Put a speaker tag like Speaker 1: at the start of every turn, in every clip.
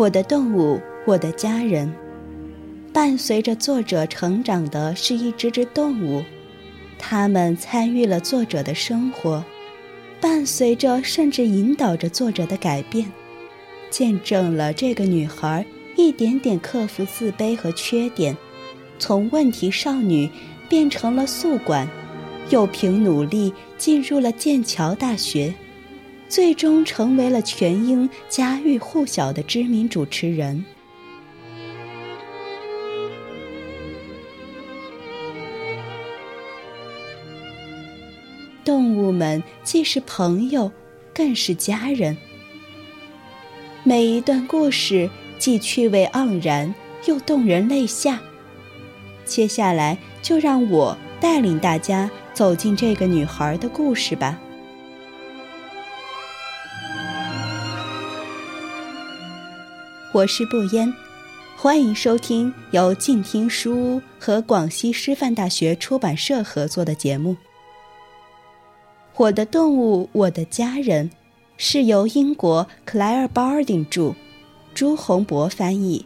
Speaker 1: 我的动物，我的家人，伴随着作者成长的是一只只动物，它们参与了作者的生活，伴随着甚至引导着作者的改变，见证了这个女孩一点点克服自卑和缺点，从问题少女变成了宿管，又凭努力进入了剑桥大学。最终成为了全英家喻户晓的知名主持人。动物们既是朋友，更是家人。每一段故事既趣味盎然，又动人泪下。接下来，就让我带领大家走进这个女孩的故事吧。我是不烟，欢迎收听由静听书屋和广西师范大学出版社合作的节目。我的动物，我的家人，是由英国克莱尔·鲍尔丁著，朱洪博翻译。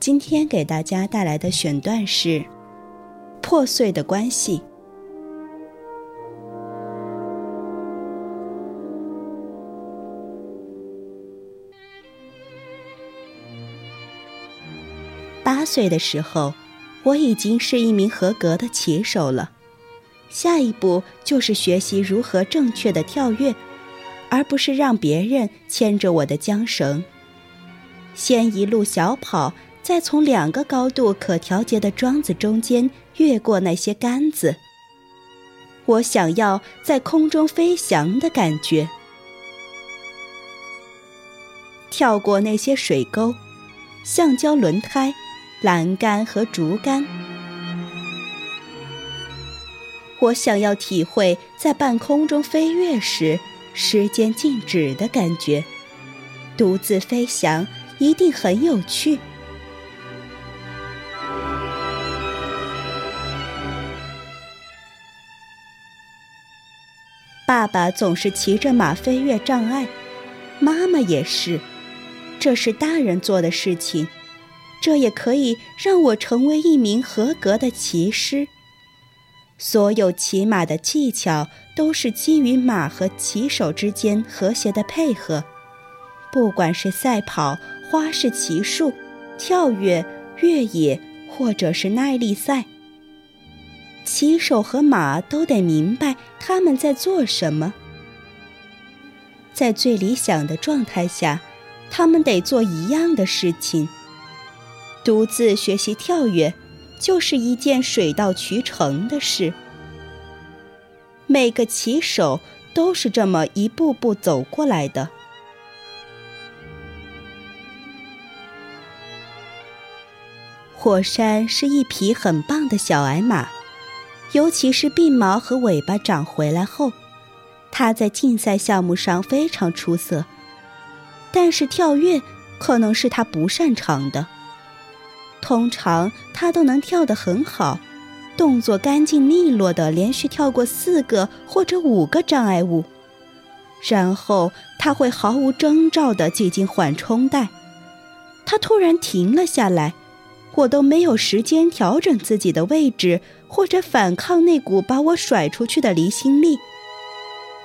Speaker 1: 今天给大家带来的选段是《破碎的关系》。八岁的时候，我已经是一名合格的骑手了。下一步就是学习如何正确的跳跃，而不是让别人牵着我的缰绳。先一路小跑，再从两个高度可调节的桩子中间越过那些杆子。我想要在空中飞翔的感觉，跳过那些水沟、橡胶轮胎。栏杆和竹竿，我想要体会在半空中飞跃时时间静止的感觉。独自飞翔一定很有趣。爸爸总是骑着马飞越障碍，妈妈也是，这是大人做的事情。这也可以让我成为一名合格的骑师。所有骑马的技巧都是基于马和骑手之间和谐的配合，不管是赛跑、花式骑术、跳跃、越野，或者是耐力赛，骑手和马都得明白他们在做什么。在最理想的状态下，他们得做一样的事情。独自学习跳跃，就是一件水到渠成的事。每个骑手都是这么一步步走过来的。火山是一匹很棒的小矮马，尤其是鬓毛和尾巴长回来后，它在竞赛项目上非常出色。但是跳跃可能是它不擅长的。通常他都能跳得很好，动作干净利落的连续跳过四个或者五个障碍物，然后他会毫无征兆地挤进缓冲带。他突然停了下来，我都没有时间调整自己的位置或者反抗那股把我甩出去的离心力。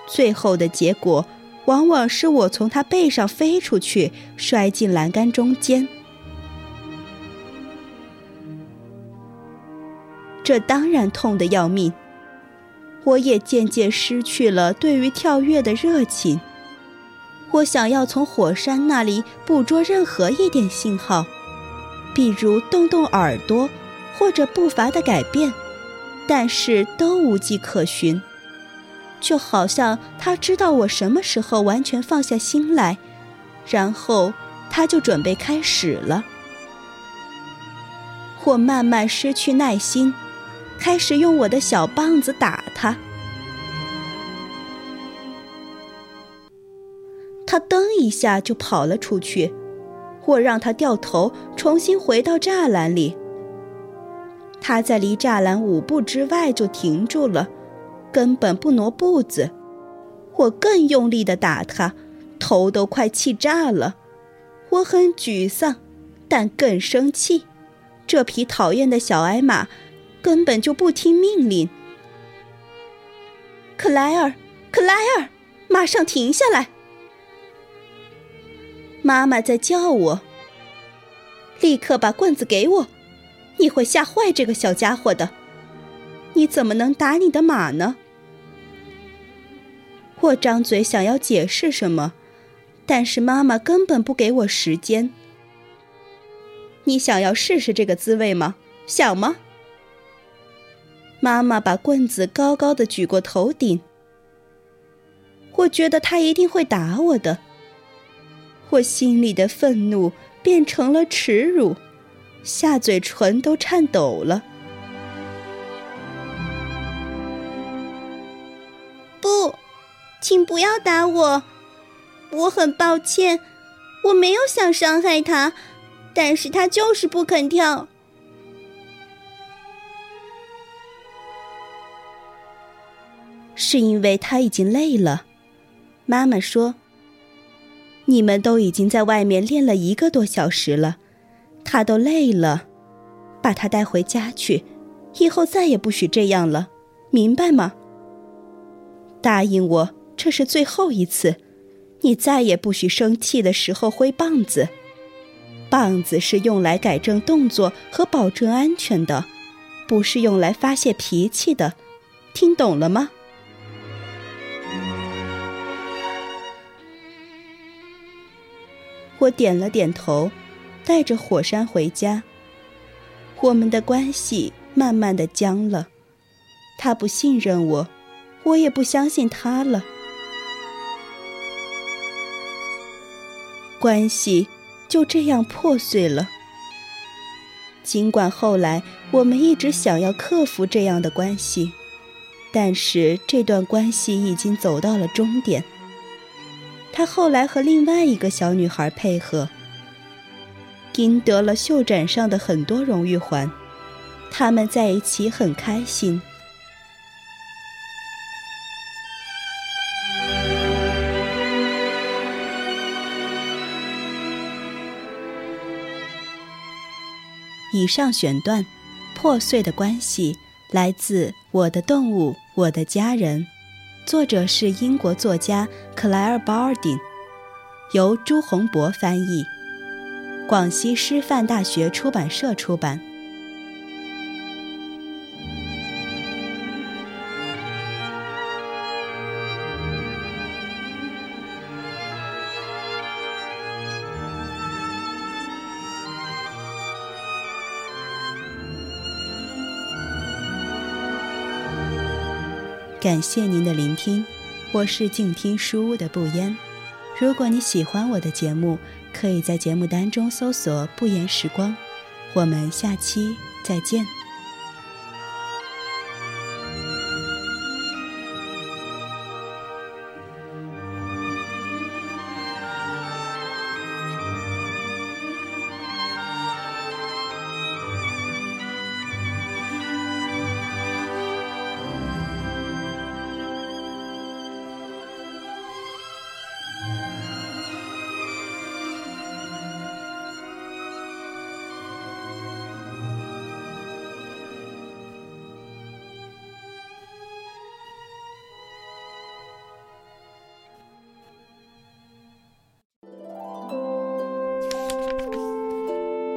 Speaker 1: 最后的结果往往是我从他背上飞出去，摔进栏杆中间。这当然痛得要命，我也渐渐失去了对于跳跃的热情。我想要从火山那里捕捉任何一点信号，比如动动耳朵，或者步伐的改变，但是都无迹可寻。就好像他知道我什么时候完全放下心来，然后他就准备开始了。我慢慢失去耐心。开始用我的小棒子打他，他噔一下就跑了出去。我让他掉头，重新回到栅栏里。他在离栅栏五步之外就停住了，根本不挪步子。我更用力的打他，头都快气炸了。我很沮丧，但更生气。这匹讨厌的小矮马根本就不听命令。克莱尔，克莱尔，马上停下来！妈妈在叫我。立刻把棍子给我！你会吓坏这个小家伙的。你怎么能打你的马呢？我张嘴想要解释什么，但是妈妈根本不给我时间。你想要试试这个滋味吗？想吗？妈妈把棍子高高的举过头顶。我觉得他一定会打我的。我心里的愤怒变成了耻辱，下嘴唇都颤抖了。不，请不要打我！我很抱歉，我没有想伤害他，但是他就是不肯跳。是因为他已经累了，妈妈说。你们都已经在外面练了一个多小时了，他都累了，把他带回家去，以后再也不许这样了，明白吗？答应我，这是最后一次，你再也不许生气的时候挥棒子，棒子是用来改正动作和保证安全的，不是用来发泄脾气的，听懂了吗？我点了点头，带着火山回家。我们的关系慢慢的僵了，他不信任我，我也不相信他了。关系就这样破碎了。尽管后来我们一直想要克服这样的关系，但是这段关系已经走到了终点。他后来和另外一个小女孩配合，赢得了秀展上的很多荣誉环。他们在一起很开心。以上选段《破碎的关系》来自《我的动物，我的家人》。作者是英国作家克莱尔·鲍尔丁，由朱洪博翻译，广西师范大学出版社出版。感谢您的聆听，我是静听书屋的不言。如果你喜欢我的节目，可以在节目单中搜索“不言时光”。我们下期再见。